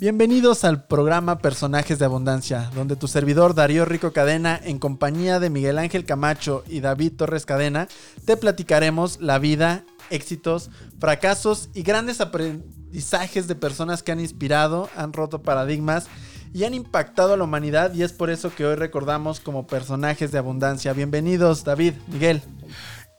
Bienvenidos al programa Personajes de Abundancia, donde tu servidor Darío Rico Cadena, en compañía de Miguel Ángel Camacho y David Torres Cadena, te platicaremos la vida, éxitos, fracasos y grandes aprendizajes de personas que han inspirado, han roto paradigmas y han impactado a la humanidad y es por eso que hoy recordamos como personajes de abundancia. Bienvenidos, David, Miguel.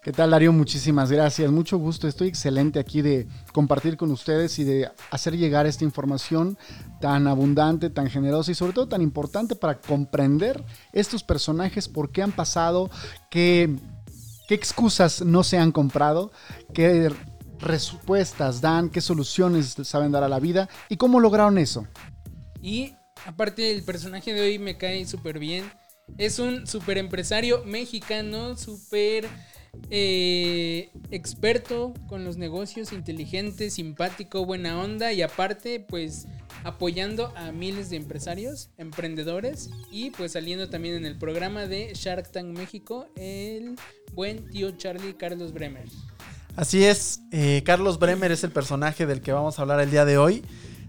¿Qué tal, Darío? Muchísimas gracias. Mucho gusto. Estoy excelente aquí de compartir con ustedes y de hacer llegar esta información tan abundante, tan generosa y sobre todo tan importante para comprender estos personajes, por qué han pasado, qué, qué excusas no se han comprado, qué respuestas dan, qué soluciones saben dar a la vida y cómo lograron eso. Y aparte el personaje de hoy me cae súper bien. Es un súper empresario mexicano, súper eh, experto con los negocios, inteligente, simpático, buena onda y aparte pues apoyando a miles de empresarios, emprendedores y pues saliendo también en el programa de Shark Tank México el buen tío Charlie Carlos Bremer. Así es, eh, Carlos Bremer es el personaje del que vamos a hablar el día de hoy.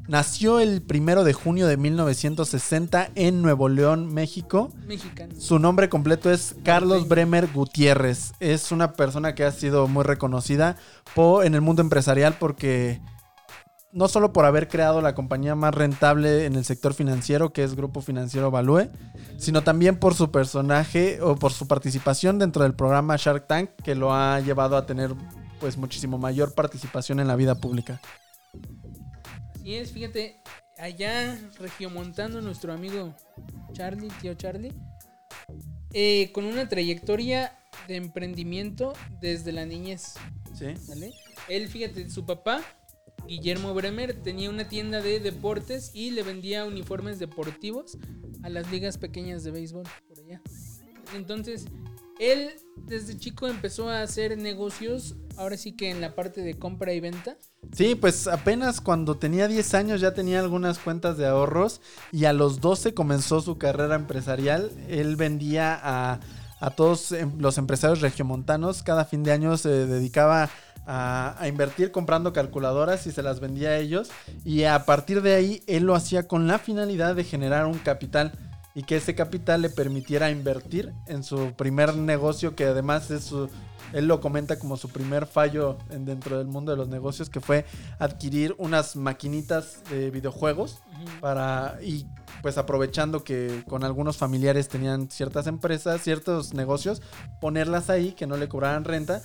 Nació el primero de junio de 1960 en Nuevo León, México. Mexicano. Su nombre completo es Carlos Bremer Gutiérrez. Es una persona que ha sido muy reconocida en el mundo empresarial porque no solo por haber creado la compañía más rentable en el sector financiero, que es Grupo Financiero Value, sino también por su personaje o por su participación dentro del programa Shark Tank, que lo ha llevado a tener pues muchísimo mayor participación en la vida pública. Y es, fíjate, allá regiomontando nuestro amigo Charlie, tío Charlie, eh, con una trayectoria de emprendimiento desde la niñez. Sí. Él, fíjate, su papá, Guillermo Bremer, tenía una tienda de deportes y le vendía uniformes deportivos a las ligas pequeñas de béisbol por allá. Entonces, él desde chico empezó a hacer negocios, ahora sí que en la parte de compra y venta. Sí, pues apenas cuando tenía 10 años ya tenía algunas cuentas de ahorros y a los 12 comenzó su carrera empresarial. Él vendía a, todos em, los empresarios regiomontanos. Cada fin de año se dedicaba a, a, invertir comprando calculadoras y se las vendía a ellos. Y a partir de ahí él lo hacía con la finalidad de generar un capital y que ese capital le permitiera invertir en su primer negocio, que además es su, él lo comenta como su primer fallo en, dentro del mundo de los negocios, que fue adquirir unas maquinitas de videojuegos para y pues aprovechando que con algunos familiares tenían ciertas empresas, ciertos negocios, ponerlas ahí que no le cobraran renta.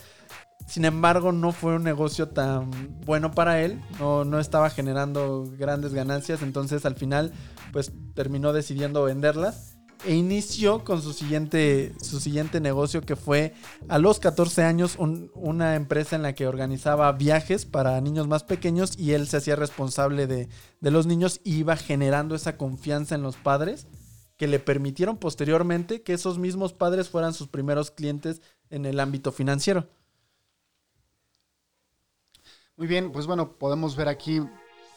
Sin embargo, no fue un negocio tan bueno para él, no, no estaba generando grandes ganancias, entonces al final pues terminó decidiendo venderlas e inició con su siguiente, su siguiente negocio que fue a los 14 años una empresa en la que organizaba viajes para niños más pequeños y él se hacía responsable de, de los niños y iba generando esa confianza en los padres que le permitieron posteriormente que esos mismos padres fueran sus primeros clientes en el ámbito financiero. Muy bien, pues bueno, podemos ver aquí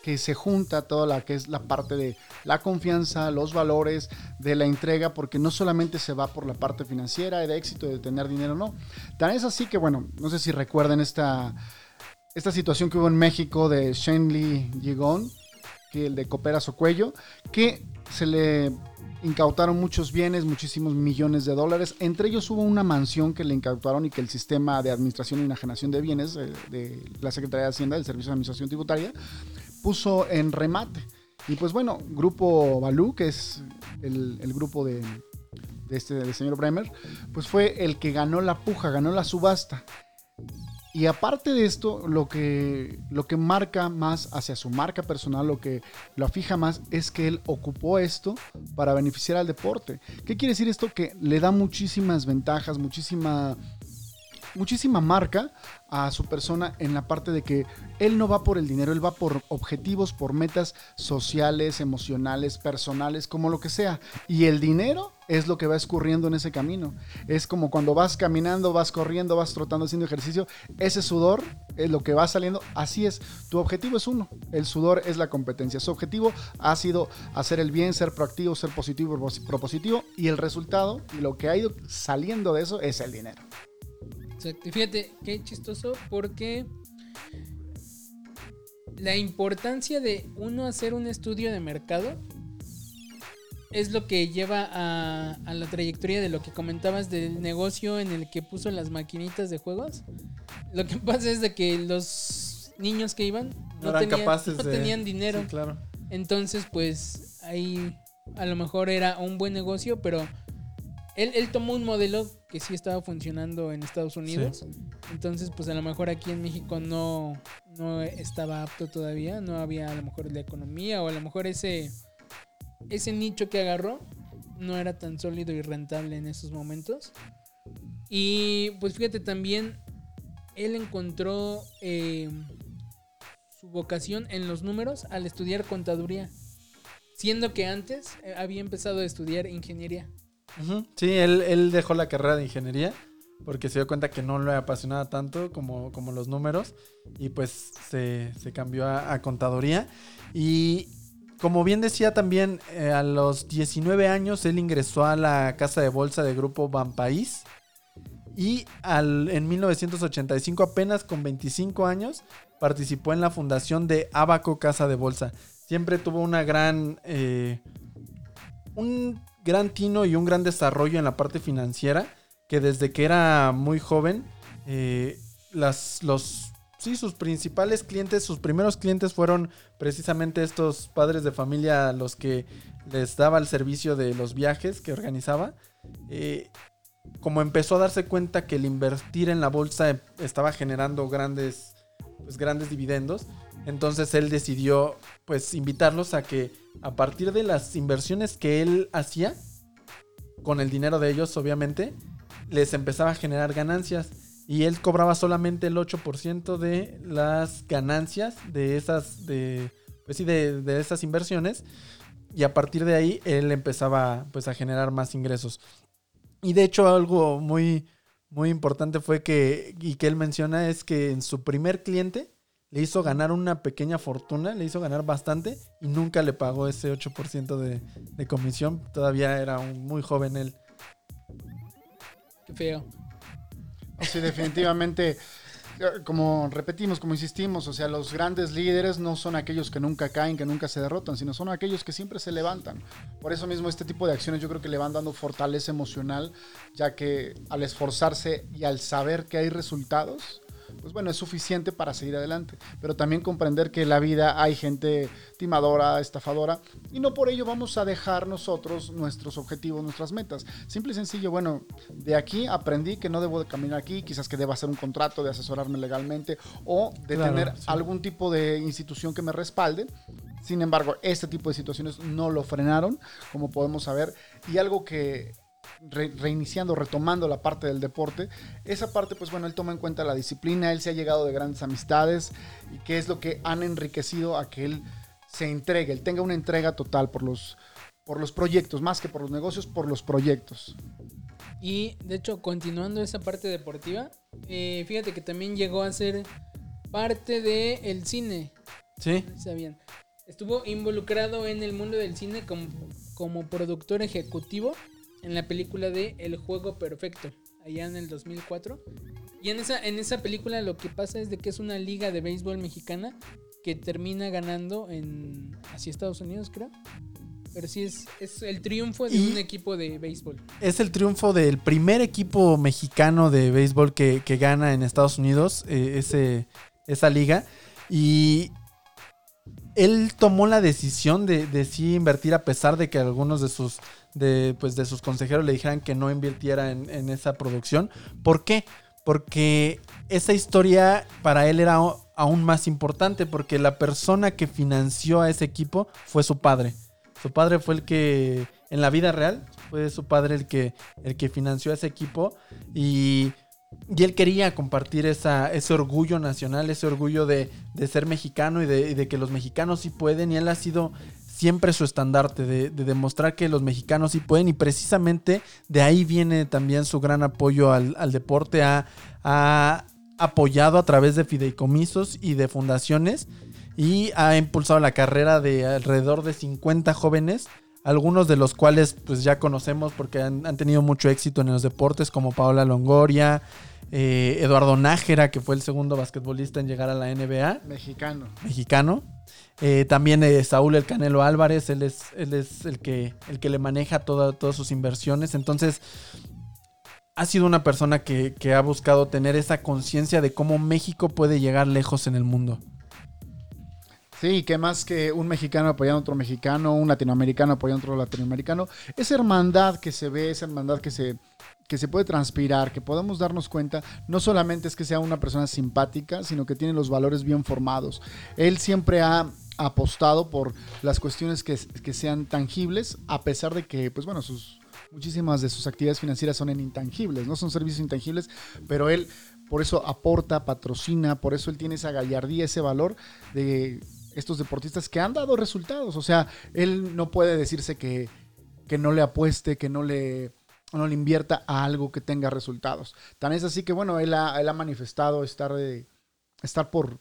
que se junta toda la que es la parte de la confianza, los valores, de la entrega, porque no solamente se va por la parte financiera, de éxito, de tener dinero, no. Tan es así que, bueno, no sé si recuerden esta, esta situación que hubo en México de Shenley Yigon, que el de Coopera cuello, que se le incautaron muchos bienes, muchísimos millones de dólares. Entre ellos hubo una mansión que le incautaron y que el sistema de administración y enajenación de bienes eh, de la Secretaría de Hacienda, del Servicio de Administración Tributaria, puso en remate. Y pues bueno, Grupo Balú, que es el, grupo de, este del señor Bremer, pues fue el que ganó la puja, ganó la subasta. Y aparte de esto, lo que, lo que marca más hacia su marca personal, lo que lo afija más, es que él ocupó esto para beneficiar al deporte. ¿Qué quiere decir esto? Que le da muchísimas ventajas, muchísima muchísima marca a su persona en la parte de que él no va por el dinero, él va por objetivos, por metas sociales, emocionales, personales, como lo que sea. Y el dinero es lo que va escurriendo en ese camino. Es como cuando vas caminando, vas corriendo, vas trotando, haciendo ejercicio, ese sudor es lo que va saliendo. Así es, tu objetivo es uno, el sudor es la competencia. Su objetivo ha sido hacer el bien, ser proactivo, ser positivo, propositivo y el resultado y lo que ha ido saliendo de eso es el dinero. Exacto. Y fíjate, qué chistoso porque la importancia de uno hacer un estudio de mercado es lo que lleva a, a la trayectoria de lo que comentabas del negocio en el que puso las maquinitas de juegos. Lo que pasa es de que los niños que iban No, no, tenían, capaces no de. tenían dinero. Sí, claro. Entonces, pues ahí a lo mejor era un buen negocio, pero él, él tomó un modelo que sí estaba funcionando en Estados Unidos. Entonces, pues a lo mejor aquí en México no, no estaba apto todavía, no había a lo mejor la economía o a lo mejor ese, ese nicho que agarró no era tan sólido y rentable en esos momentos. Y pues fíjate también, él encontró eh, su vocación en los números al estudiar contaduría. Siendo que antes eh, había empezado a estudiar ingeniería. Sí, él, él dejó la carrera de ingeniería porque se dio cuenta que no le apasionaba tanto como, como los números y pues se, se cambió a, a contaduría. Y como bien decía también, eh, a los 19 años él ingresó a la casa de bolsa de grupo Banpaís y al, en 1985, apenas con 25 años, participó en la fundación de Abaco Casa de Bolsa. Siempre tuvo una gran... eh, un gran tino y un gran desarrollo en la parte financiera, que desde que era muy joven, eh, las, los, sí, sus principales clientes, sus primeros clientes fueron precisamente estos padres de familia los que les daba el servicio de los viajes que organizaba. Eh, como empezó a darse cuenta que el invertir en la bolsa estaba generando grandes, pues, grandes dividendos, entonces él decidió pues invitarlos a que a partir de las inversiones que él hacía, con el dinero de ellos obviamente, les empezaba a generar ganancias. Y él cobraba solamente el 8% de las ganancias de esas, de, pues sí, de, de esas inversiones. Y a partir de ahí él empezaba pues a generar más ingresos. Y de hecho algo muy, muy importante fue que, y que él menciona, es que en su primer cliente le hizo ganar una pequeña fortuna, le hizo ganar bastante y nunca le pagó ese 8% de, de comisión. Todavía era un, muy joven él. Qué feo. Sí, definitivamente, eh, como repetimos, como insistimos, o sea, los grandes líderes no son aquellos que nunca caen, que nunca se derrotan, sino son aquellos que siempre se levantan. Por eso mismo este tipo de acciones yo creo que le van dando fortaleza emocional, ya que al esforzarse y al saber que hay resultados, pues bueno, es suficiente para seguir adelante. Pero también comprender que en la vida hay gente timadora, estafadora, y no por ello vamos a dejar nosotros nuestros objetivos, nuestras metas. Simple y sencillo, bueno, de aquí aprendí que no debo de caminar aquí, quizás que deba hacer un contrato de asesorarme legalmente o de Claro, tener sí. algún tipo de institución que me respalde. Sin embargo, este tipo de situaciones no lo frenaron, como podemos saber, y algo que re- reiniciando, retomando la parte del deporte, esa parte, pues bueno, él toma en cuenta la disciplina, él se ha llegado de grandes amistades y qué es lo que han enriquecido a que él se entregue, él tenga una entrega total por los, por los proyectos, más que por los negocios, por los proyectos. Y de hecho, continuando esa parte deportiva, eh, fíjate que también llegó a ser parte del el cine. Sí, sabían. Estuvo involucrado en el mundo del cine como, como productor ejecutivo en la película de El Juego Perfecto, allá en el 2004. Y en esa, en esa película lo que pasa es de que es una liga de béisbol mexicana que termina ganando en hacia Estados Unidos, creo. Pero sí es, es el triunfo de Y- un equipo de béisbol. es el triunfo del primer equipo mexicano de béisbol que, que gana en Estados Unidos eh, ese, esa liga. Y él tomó la decisión de, de sí invertir a pesar de que algunos de sus, de, pues, de sus consejeros le dijeran que no invirtiera en, en esa producción. ¿Por qué? Porque esa historia para él era aún más importante porque la persona que financió a ese equipo fue su padre. Su padre fue el que, en la vida real, fue su padre el que, el que financió a ese equipo y, y él quería compartir esa, ese orgullo nacional, ese orgullo de, de ser mexicano y de, y de que los mexicanos sí pueden y él ha sido siempre su estandarte de, de demostrar que los mexicanos sí pueden y precisamente de ahí viene también su gran apoyo al, al deporte, ha, ha apoyado a través de fideicomisos y de fundaciones y ha impulsado la carrera de alrededor de 50 jóvenes, algunos de los cuales pues ya conocemos porque han, han tenido mucho éxito en los deportes como Paola Longoria, eh, Eduardo Nájera, que fue el segundo basquetbolista en llegar a la NBA, Mexicano. mexicano. Eh, también eh, Saúl El Canelo Álvarez, él es, él es el, que, el que le maneja toda- todas sus inversiones. Entonces, ha sido una persona que, que ha buscado tener esa conciencia de cómo México puede llegar lejos en el mundo. Sí, que más que un mexicano apoyando a otro mexicano, un latinoamericano apoyando a otro latinoamericano. Esa hermandad que se ve, esa hermandad que se, que se puede transpirar, que podemos darnos cuenta, no solamente es que sea una persona simpática, sino que tiene los valores bien formados. Él siempre ha apostado por las cuestiones que, sean tangibles, a pesar de que, pues bueno, sus, muchísimas de sus actividades financieras son en intangibles, no son servicios intangibles, pero él por eso aporta, patrocina, por eso él tiene esa gallardía, ese valor de estos deportistas que han dado resultados. O sea, él no puede decirse que, que no le apueste, que no le, no le invierta a algo que tenga resultados. Tan es así que, bueno, él ha, él ha manifestado estar, de, estar por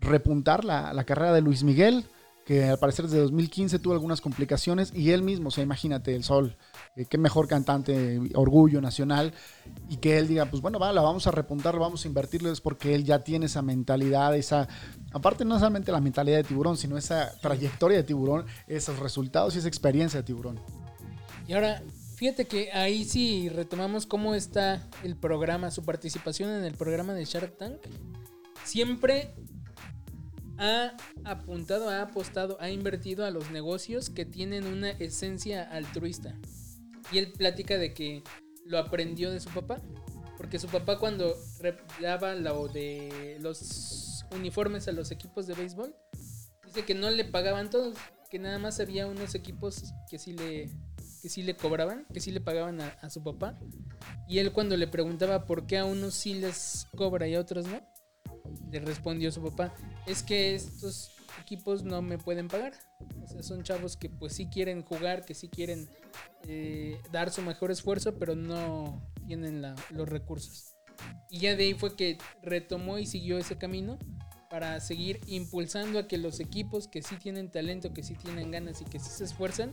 repuntar la, carrera de Luis Miguel, que al parecer desde 2015 tuvo algunas complicaciones y él mismo, o sea, imagínate, el Sol, eh, qué mejor cantante, orgullo nacional, y que él diga, pues bueno, va, la vamos a repuntar, vamos a invertirle, es porque él ya tiene esa mentalidad, esa, aparte no solamente la mentalidad de tiburón, sino esa trayectoria de tiburón, esos resultados y esa experiencia de tiburón. Y ahora, fíjate que ahí sí retomamos cómo está el programa, su participación en el programa de Shark Tank. Siempre ha apuntado, ha apostado, ha invertido a los negocios que tienen una esencia altruista. Y él platica de que lo aprendió de su papá. Porque su papá cuando daba lo de los uniformes a los equipos de béisbol, dice que no le pagaban todos, que nada más había unos equipos que sí le, que sí le cobraban, que sí le pagaban a, a su papá. Y él cuando le preguntaba por qué a unos sí les cobra y a otros no, le respondió su papá, es que estos equipos no me pueden pagar. O sea, son chavos que pues sí quieren jugar, que sí quieren eh, dar su mejor esfuerzo, pero no tienen los recursos. Y ya de ahí fue que retomó y siguió ese camino para seguir impulsando a que los equipos que sí tienen talento, que sí tienen ganas y que sí se esfuerzan,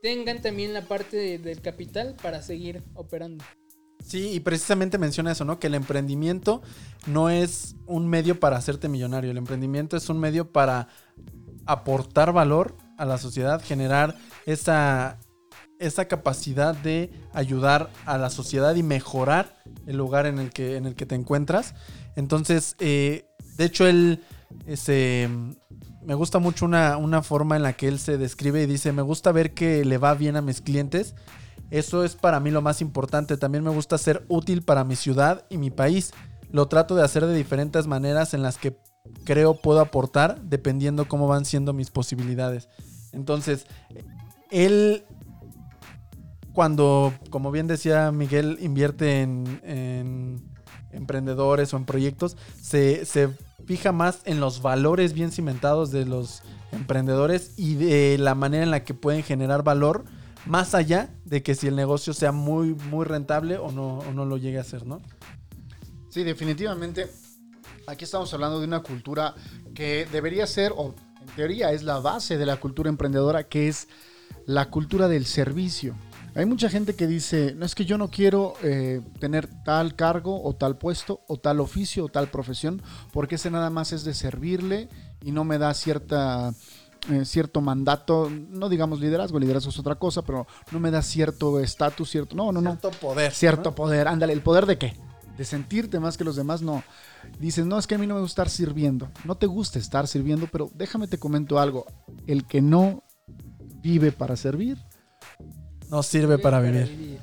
tengan también la parte de- del capital para seguir operando. Sí, y precisamente menciona eso, ¿no? Que el emprendimiento no es un medio para hacerte millonario. El emprendimiento es un medio para aportar valor a la sociedad, generar esa, esa capacidad de ayudar a la sociedad y mejorar el lugar en el que, en el que te encuentras. Entonces, eh, de hecho, él ese, me gusta mucho una, una forma en la que él se describe y dice, me gusta ver que le va bien a mis clientes. Eso es para mí lo más importante. También me gusta ser útil para mi ciudad y mi país. Lo trato de hacer de diferentes maneras en las que creo puedo aportar dependiendo cómo van siendo mis posibilidades. Entonces, él, cuando, como bien decía Miguel, invierte en, en emprendedores o en proyectos, se, se fija más en los valores bien cimentados de los emprendedores y de la manera en la que pueden generar valor más allá de que si el negocio sea muy, muy rentable o no, o no lo llegue a ser, ¿no? Sí, definitivamente. Aquí estamos hablando de una cultura que debería ser, o en teoría es la base de la cultura emprendedora, que es la cultura del servicio. Hay mucha gente que dice, no es que yo no quiero eh, tener tal cargo o tal puesto o tal oficio o tal profesión, porque ese nada más es de servirle y no me da cierta, eh, cierto mandato, no digamos liderazgo, liderazgo es otra cosa, pero no me da cierto estatus, cierto, no, no, no, Cierto poder. cierto ¿no? poder. Ándale, ¿el poder de qué? De sentirte más que los demás, no. Dices, no, es que a mí no me gusta estar sirviendo. No te gusta estar sirviendo, pero déjame te comento algo. El que no vive para servir, No sirve para vivir.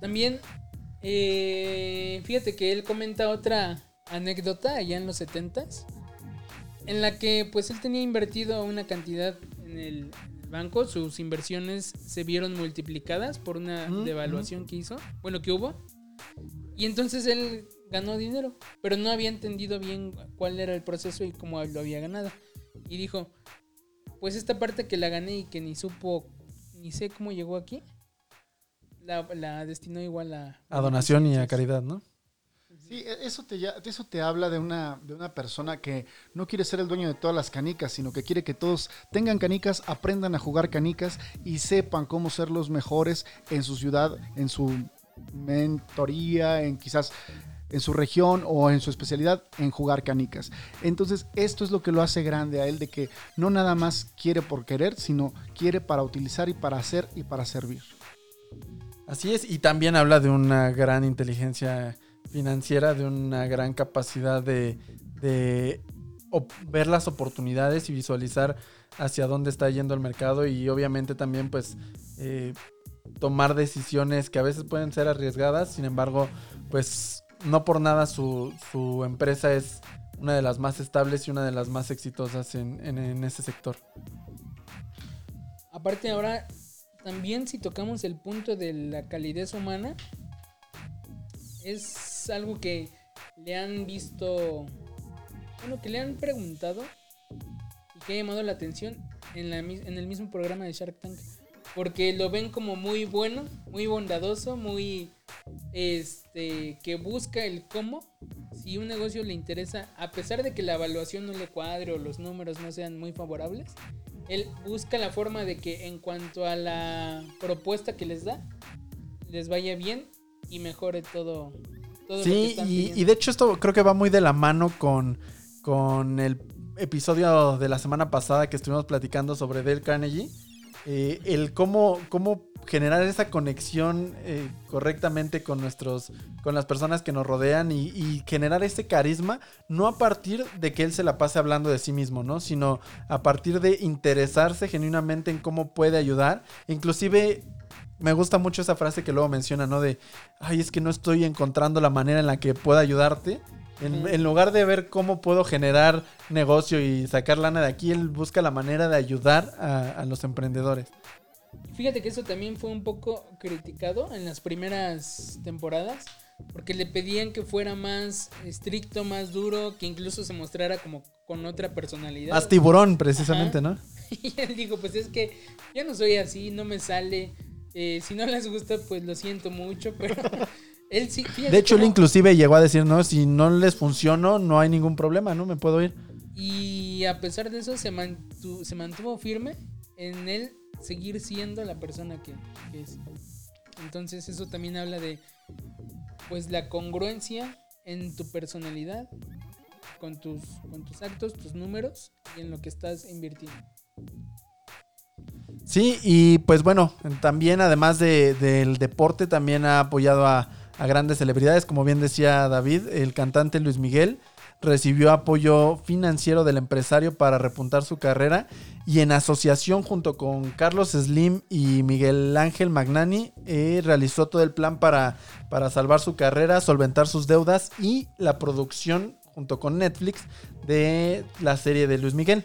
También, eh, fíjate que él comenta otra anécdota allá en los 70s, en la que pues él tenía invertido una cantidad en el banco, sus inversiones se vieron multiplicadas por una Mm, devaluación que hizo, bueno, que hubo, y entonces él ganó dinero, pero no había entendido bien cuál era el proceso y cómo lo había ganado. Y dijo, pues esta parte que la gané y que ni supo, ni sé cómo llegó aquí, la, la destinó igual a... A donación y a caridad, ¿no? Sí, e- eso te, eso te habla de una, de una persona que no quiere ser el dueño de todas las canicas, sino que quiere que todos tengan canicas, aprendan a jugar canicas y sepan cómo ser los mejores en su ciudad, en su mentoría, en quizás en su región o en su especialidad en jugar canicas. Entonces, esto es lo que lo hace grande a él, de que no nada más quiere por querer, sino quiere para utilizar y para hacer y para servir. Así es, y también habla de una gran inteligencia financiera, de una gran capacidad de, de ver las oportunidades y visualizar hacia dónde está yendo el mercado y obviamente también pues eh, tomar decisiones que a veces pueden ser arriesgadas, sin embargo pues no por nada su, empresa es una de las más estables y una de las más exitosas en, en, ese sector. Aparte ahora, también si tocamos el punto de la calidez humana, es algo que le han visto, bueno, que le han preguntado y que ha llamado la atención en, la, en el mismo programa de Shark Tank. Porque lo ven como muy bueno, muy bondadoso, muy este que busca el cómo. Si un negocio le interesa, a pesar de que la evaluación no le cuadre o los números no sean muy favorables, él busca la forma de que en cuanto a la propuesta que les da, les vaya bien y mejore todo. todo sí, lo que y, y, de hecho esto creo que va muy de la mano con, con el episodio de la semana pasada que estuvimos platicando sobre Dale Carnegie eh, el cómo, cómo generar esa conexión eh, correctamente con nuestros con las personas que nos rodean y, generar ese carisma no a partir de que él se la pase hablando de sí mismo no sino a partir de interesarse genuinamente en cómo puede ayudar inclusive me gusta mucho esa frase que luego menciona no de ay es que no estoy encontrando la manera en la que pueda ayudarte en, lugar de ver cómo puedo generar negocio y sacar lana de aquí, él busca la manera de ayudar a, los emprendedores. Fíjate que eso también fue un poco criticado en las primeras temporadas, porque le pedían que fuera más estricto, más duro, que incluso se mostrara como con otra personalidad. Más tiburón, precisamente, ¿no? Y él dijo, pues es que yo no soy así, no me sale. Eh, si no les gusta, pues lo siento mucho, pero de hecho, él inclusive llegó a decir, no, si no les funcionó, no hay ningún problema, ¿no? Me puedo ir. Y a pesar de eso, se, mantuvo, se mantuvo firme en él seguir siendo la persona que, es. Entonces eso también habla de, pues, la congruencia en tu personalidad, con tus, con tus actos, tus números y en lo que estás invirtiendo. Sí, y pues bueno, también además del deporte, también ha apoyado a, a grandes celebridades. Como bien decía David, el cantante Luis Miguel recibió apoyo financiero del empresario para repuntar su carrera y en asociación junto con Carlos Slim y Miguel Ángel Magnani eh, realizó todo el plan para, para salvar su carrera, solventar sus deudas y la producción junto con Netflix de la serie de Luis Miguel.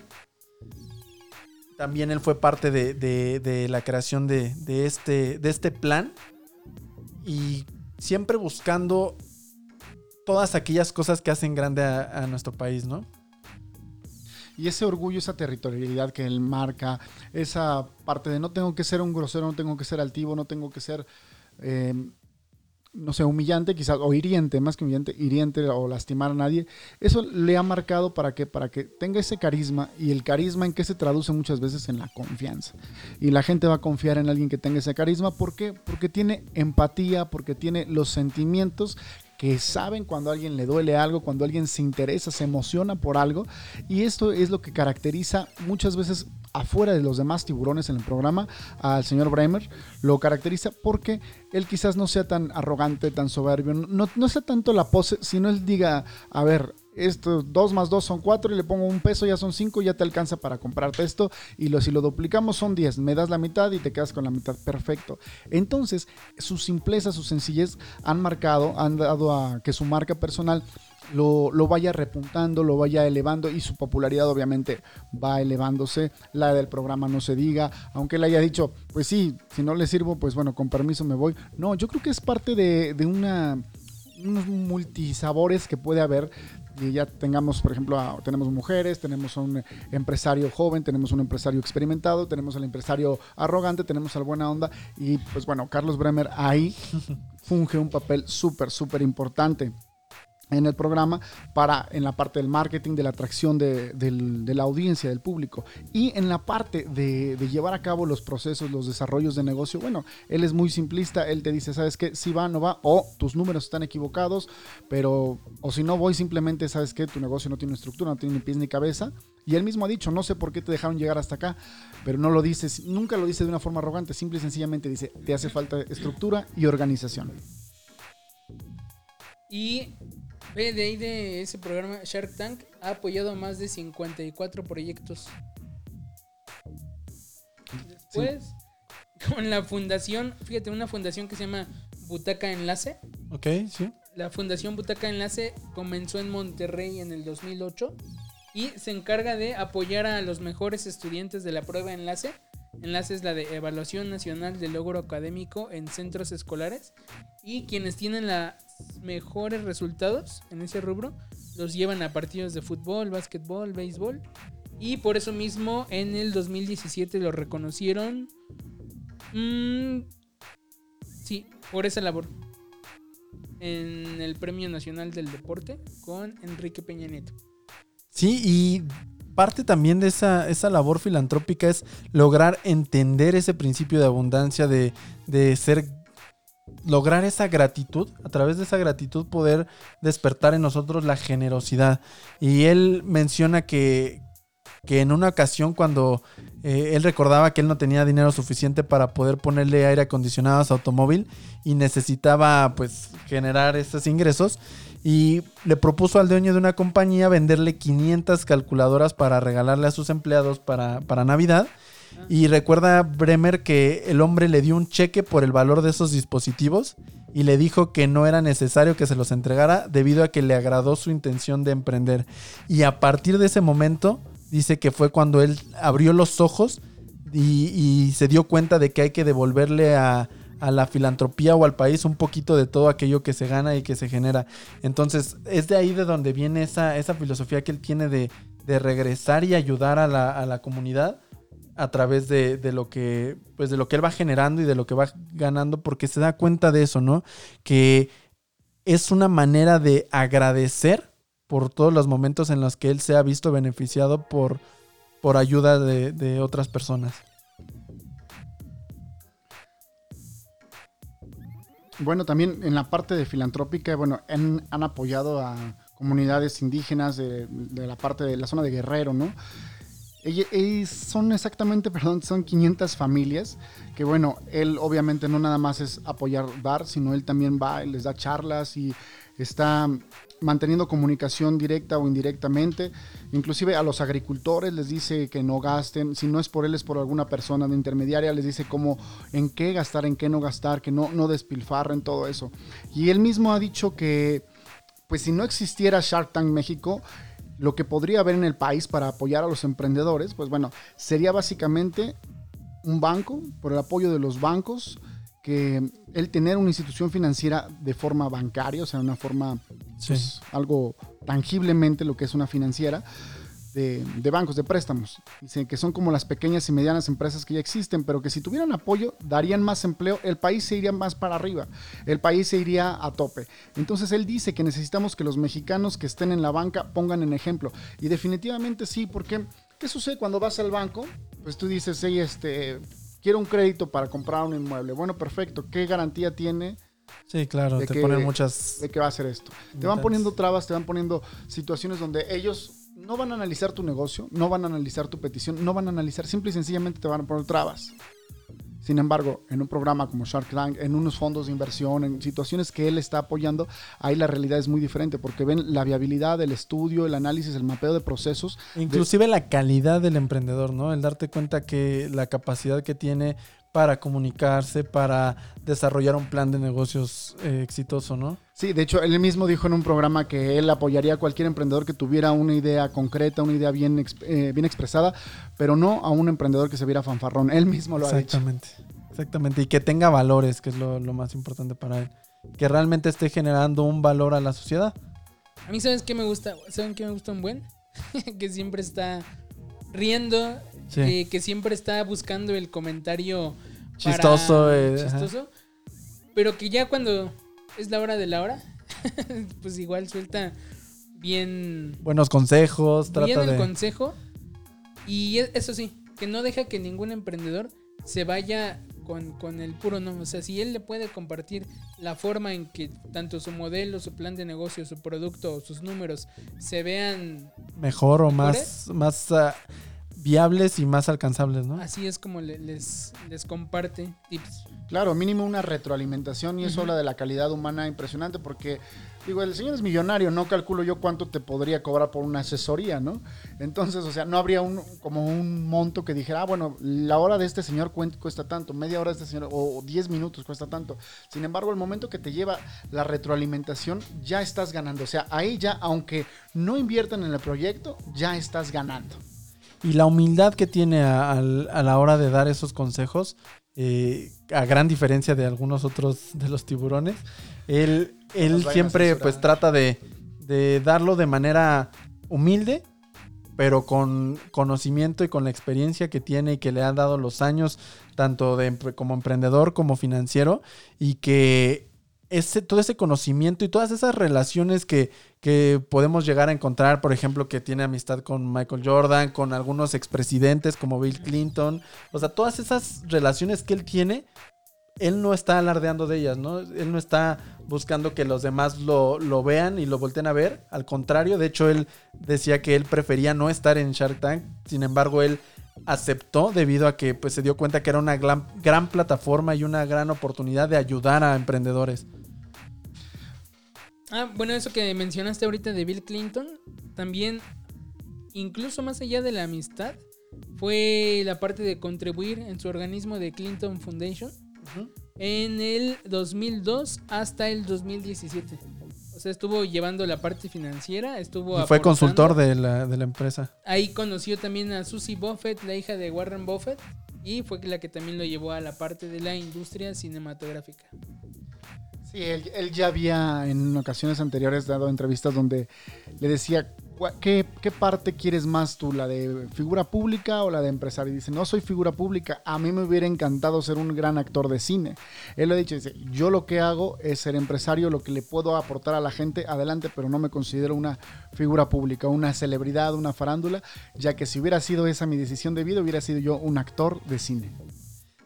También él fue parte de, la creación este, de este plan y siempre buscando todas aquellas cosas que hacen grande a, nuestro país, ¿no? Y ese orgullo, esa territorialidad que él marca, esa parte de no tengo que ser un grosero, no tengo que ser altivo, no tengo que ser eh, no sé, humillante quizás, o hiriente, más que humillante, hiriente o lastimar a nadie, eso le ha marcado para que, para que tenga ese carisma y el carisma en que se traduce muchas veces en la confianza. Y la gente va a confiar en alguien que tenga ese carisma, ¿por qué? Porque tiene empatía, porque tiene los sentimientos que saben cuando a alguien le duele algo, cuando alguien se interesa, se emociona por algo. Y esto es lo que caracteriza muchas veces afuera de los demás tiburones en el programa al señor Bremer. Lo caracteriza porque él quizás no sea tan arrogante, tan soberbio, no, no sea tanto la pose, sino él diga, a ver, esto 2 más 2 son 4 y le pongo un peso, ya son 5, ya te alcanza para comprarte esto. Y lo, si lo duplicamos son 10, me das la mitad y te quedas con la mitad. Perfecto. Entonces, su simpleza, su sencillez han marcado, han dado a que su marca personal lo, lo, vaya repuntando, lo vaya elevando y su popularidad obviamente va elevándose. La del programa no se diga, aunque él haya dicho, pues sí, si no le sirvo, pues bueno, con permiso me voy. No, yo creo que es parte de, de una unos multisabores que puede haber y ya tengamos, por ejemplo, tenemos mujeres, tenemos un empresario joven, tenemos un empresario experimentado, tenemos al empresario arrogante, tenemos al buena onda y pues bueno, Carlos Bremer ahí funge un papel súper, súper importante. En el programa para en la parte del marketing, de la atracción de, la audiencia, del público. Y en la parte de, de llevar a cabo los procesos, los desarrollos de negocio, bueno, él es muy simplista, él te dice, ¿sabes qué? Si va, no va, o tus números están equivocados, pero, o si no voy, simplemente, ¿sabes qué? Tu negocio no tiene estructura, no tiene ni pies ni cabeza. Y él mismo ha dicho, no sé por qué te dejaron llegar hasta acá, pero no lo dices, nunca lo dice de una forma arrogante, simple y sencillamente dice, te hace falta estructura y organización. Y ve, de ahí de ese programa Shark Tank ha apoyado a más de 54 proyectos. Después, con la fundación, fíjate, una fundación que se llama Butaca Enlace. Ok, sí. La Fundación Butaca Enlace comenzó en Monterrey en el 2008 y se encarga de apoyar a los mejores estudiantes de la prueba Enlace. Enlace es la de Evaluación Nacional de Logro Académico en Centros Escolares. Y quienes tienen los mejores resultados en ese rubro los llevan a partidos de fútbol, básquetbol, béisbol. Y por eso mismo en el 2017 lo reconocieron. mm, sí, por esa labor en el Premio Nacional del Deporte con Enrique Peña Nieto. Sí, y parte también de esa, esa labor filantrópica es lograr entender ese principio de abundancia, de, de ser lograr esa gratitud, a través de esa gratitud poder despertar en nosotros la generosidad. Y él menciona que, que en una ocasión cuando eh, él recordaba que él no tenía dinero suficiente para poder ponerle aire acondicionado a su automóvil y necesitaba pues generar esos ingresos y le propuso al dueño de una compañía venderle 500 calculadoras para regalarle a sus empleados para, para Navidad. Y recuerda Bremer que el hombre le dio un cheque por el valor de esos dispositivos y le dijo que no era necesario que se los entregara debido a que le agradó su intención de emprender. Y a partir de ese momento dice que fue cuando él abrió los ojos y, y se dio cuenta de que hay que devolverle a, a la filantropía o al país un poquito de todo aquello que se gana y que se genera. Entonces es de ahí de donde viene esa, esa filosofía que él tiene de, de regresar y ayudar a la, a la comunidad a través de, de lo que pues de lo que él va generando y de lo que va ganando porque se da cuenta de eso, ¿no? Que es una manera de agradecer por todos los momentos en los que él se ha visto beneficiado por, por ayuda de, de otras personas. Bueno, también en la parte de filantrópica, bueno, han, apoyado a comunidades indígenas de, la parte de la zona de Guerrero, ¿no? Y son exactamente, perdón, son 500 familias que bueno, él obviamente no nada más es apoyar, dar, sino él también va les da charlas y está manteniendo comunicación directa o indirectamente. Inclusive a los agricultores les dice que no gasten, si no es por él es por alguna persona de intermediaria, les dice cómo, en qué gastar, en qué no gastar, que no, no despilfarren todo eso. Y él mismo ha dicho que pues si no existiera Shark Tank México, lo que podría haber en el país para apoyar a los emprendedores, pues bueno, sería básicamente un banco, por el apoyo de los bancos, que el tener una institución financiera de forma bancaria, o sea, una forma, pues, algo tangiblemente lo que es una financiera, de, de bancos, de préstamos. Dicen que son como las pequeñas y medianas empresas que ya existen, pero que si tuvieran apoyo, darían más empleo, el país se iría más para arriba, el país se iría a tope. Entonces él dice que necesitamos que los mexicanos que estén en la banca pongan en ejemplo. Y definitivamente sí, porque ¿qué sucede cuando vas al banco? Pues tú dices, hey, este, quiero un crédito para comprar un inmueble. Bueno, perfecto. ¿Qué garantía tiene Sí, claro, te que- ponen muchas... de que va a hacer esto? Te van poniendo trabas, te van poniendo situaciones donde ellos no van a analizar tu negocio, no van a analizar tu petición, no van a analizar, simple y sencillamente te van a poner trabas. Sin embargo, en un programa como Shark Tank, en unos fondos de inversión, en situaciones que él está apoyando, ahí la realidad es muy diferente porque ven la viabilidad, el estudio, el análisis, el mapeo de procesos. Inclusive la calidad del emprendedor, ¿no? El darte cuenta que la capacidad que tiene para comunicarse, para desarrollar un plan de negocios eh, exitoso, ¿no? Sí, de hecho, él mismo dijo en un programa que él apoyaría a cualquier emprendedor que tuviera una idea concreta, una idea bien, exp- eh, bien expresada, pero no a un emprendedor que se viera fanfarrón. Él mismo lo ha dicho. Exactamente. Exactamente. Y que tenga valores, que es lo, lo más importante para él. Que realmente esté generando un valor a la sociedad. A mí, ¿sabes qué me gusta? ¿Saben qué me gusta un buen? que siempre está riendo, Sí. eh, que siempre está buscando el comentario para- Chistoso, eh, chistoso, pero que ya cuando es la hora de la hora, pues igual suelta bien, Buenos consejos, bien trata el de... consejo. Y e- eso sí, que no deja que ningún emprendedor se vaya con, con el puro no. O sea, si él le puede compartir la forma en que tanto su modelo, su plan de negocio, su producto o sus números se vean mejor o más, más ah, viables y más alcanzables, ¿no? así, es como le- les, les comparte tips. Claro, mínimo una retroalimentación y eso habla de la calidad humana impresionante porque, digo, el señor es millonario, no calculo yo cuánto te podría cobrar por una asesoría, ¿no? Entonces, o sea, no habría un, como un monto que dijera, ah, bueno, la hora de este señor cuesta tanto, media hora de este señor o o 10 minutos cuesta tanto. Sin embargo, el momento que te lleva la retroalimentación, ya estás ganando. O sea, ahí ya, aunque no inviertan en el proyecto, ya estás ganando. Y la humildad que tiene a, la hora de dar esos consejos, eh, a gran diferencia de algunos otros de los tiburones, él, él siempre pues trata de, de darlo de manera humilde, pero con conocimiento y con la experiencia que tiene y que le han dado los años, tanto de, como emprendedor como financiero, y que ese, todo ese conocimiento y todas esas relaciones que, que podemos llegar a encontrar, por ejemplo, que tiene amistad con Michael Jordan, con algunos expresidentes como Bill Clinton, o sea, todas esas relaciones que él tiene, él no está alardeando de ellas, ¿no? Él no está buscando que los demás lo, lo vean y lo volteen a ver, al contrario, de hecho él decía que él prefería no estar en Shark Tank, sin embargo él aceptó debido a que pues se dio cuenta que era una gran, gran plataforma y una gran oportunidad de ayudar a emprendedores. Ah, bueno, eso que mencionaste ahorita de Bill Clinton, también, incluso más allá de la amistad, fue la parte de contribuir en su organismo de Clinton Foundation en el 2002 hasta el 2017. O sea, estuvo llevando la parte financiera, estuvo... Y fue aportando. consultor de la, de la empresa. Ahí conoció también a Susie Buffett, la hija de Warren Buffett, y fue la que también lo llevó a la parte de la industria cinematográfica. Sí, él, él ya había en ocasiones anteriores dado entrevistas donde le decía, "¿Cuá- ¿qué, ¿qué parte quieres más tú, la de figura pública o la de empresario? Y dice, no soy figura pública, a mí me hubiera encantado ser un gran actor de cine. Él lo ha dicho, dice, yo lo que hago es ser empresario, lo que le puedo aportar a la gente, adelante, pero no me considero una figura pública, una celebridad, una farándula, ya que si hubiera sido esa mi decisión de vida, hubiera sido yo un actor de cine.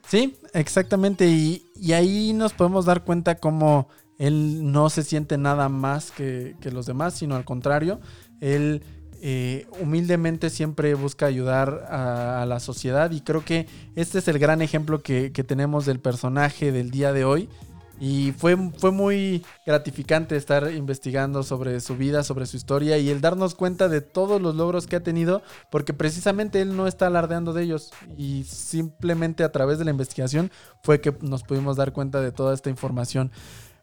Sí, exactamente. Y, y ahí nos podemos dar cuenta cómo él no se siente nada más que, que los demás, sino al contrario, él eh, humildemente siempre busca ayudar a, a la sociedad y creo que este es el gran ejemplo que, que tenemos del personaje del día de hoy. Y fue, fue muy gratificante estar investigando sobre su vida, sobre su historia y el darnos cuenta de todos los logros que ha tenido, porque precisamente él no está alardeando de ellos y simplemente a través de la investigación fue que nos pudimos dar cuenta de toda esta información.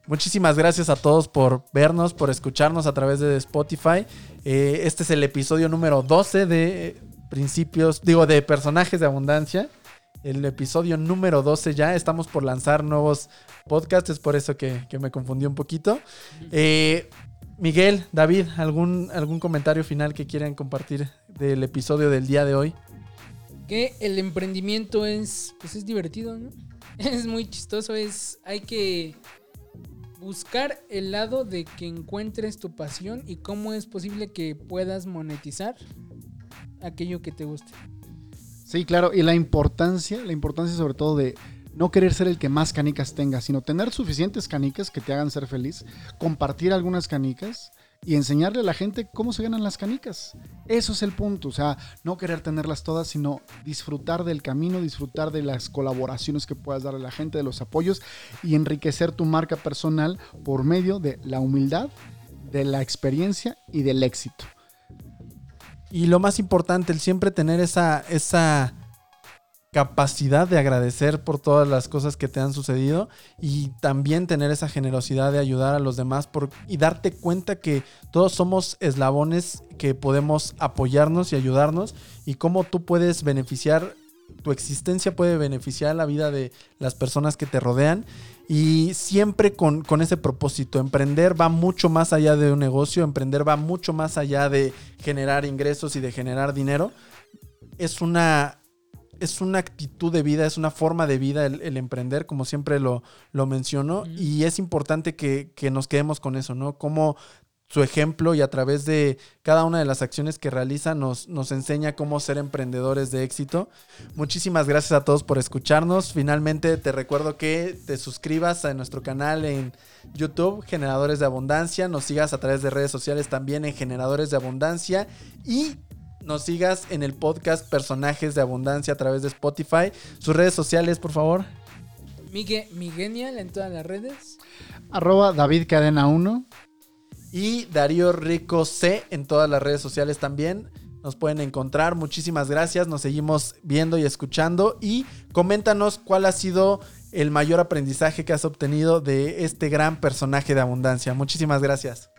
Muchísimas gracias a todos por vernos, por escucharnos a través de Spotify. Eh, este es el episodio número 12 de principios, digo, de personajes de abundancia. El episodio número 12 ya. Estamos por lanzar nuevos podcasts, es por eso que, que me confundí un poquito. Eh, Miguel, David, ¿algún, ¿algún comentario final que quieran compartir del episodio del día de hoy? Que el emprendimiento es, pues es divertido, ¿no? Es muy chistoso, es, hay que buscar el lado de que encuentres tu pasión y cómo es posible que puedas monetizar aquello que te guste. Sí, claro, y la importancia, la importancia sobre todo de no querer ser el que más canicas tenga, sino tener suficientes canicas que te hagan ser feliz, compartir algunas canicas y enseñarle a la gente cómo se ganan las canicas. Eso es el punto, o sea, no querer tenerlas todas, sino disfrutar del camino, disfrutar de las colaboraciones que puedas darle a la gente, de los apoyos y enriquecer tu marca personal por medio de la humildad, de la experiencia y del éxito. Y lo más importante, el siempre tener esa, esa capacidad de agradecer por todas las cosas que te han sucedido y también tener esa generosidad de ayudar a los demás por, y darte cuenta que todos somos eslabones que podemos apoyarnos y ayudarnos y cómo tú puedes beneficiar, tu existencia puede beneficiar la vida de las personas que te rodean y siempre con, con ese propósito. Emprender va mucho más allá de un negocio, emprender va mucho más allá de generar ingresos y de generar dinero. Es una es una actitud de vida, es una forma de vida el, el emprender, como siempre lo, lo menciono, y es importante que, que nos quedemos con eso, ¿no? Cómo su ejemplo y a través de cada una de las acciones que realiza nos, nos enseña cómo ser emprendedores de éxito. Muchísimas gracias a todos por escucharnos. Finalmente te recuerdo que te suscribas a nuestro canal en YouTube, Generadores de Abundancia. Nos sigas a través de redes sociales también en Generadores de Abundancia. Y nos sigas en el podcast Personajes de Abundancia a través de Spotify. Sus redes sociales, por favor. Migue, Migenial en todas las redes. Arroba David Cadena 1. Y Darío Rico C en todas las redes sociales también. Nos pueden encontrar. Muchísimas gracias. Nos seguimos viendo y escuchando. Y coméntanos cuál ha sido el mayor aprendizaje que has obtenido de este gran personaje de abundancia. Muchísimas gracias.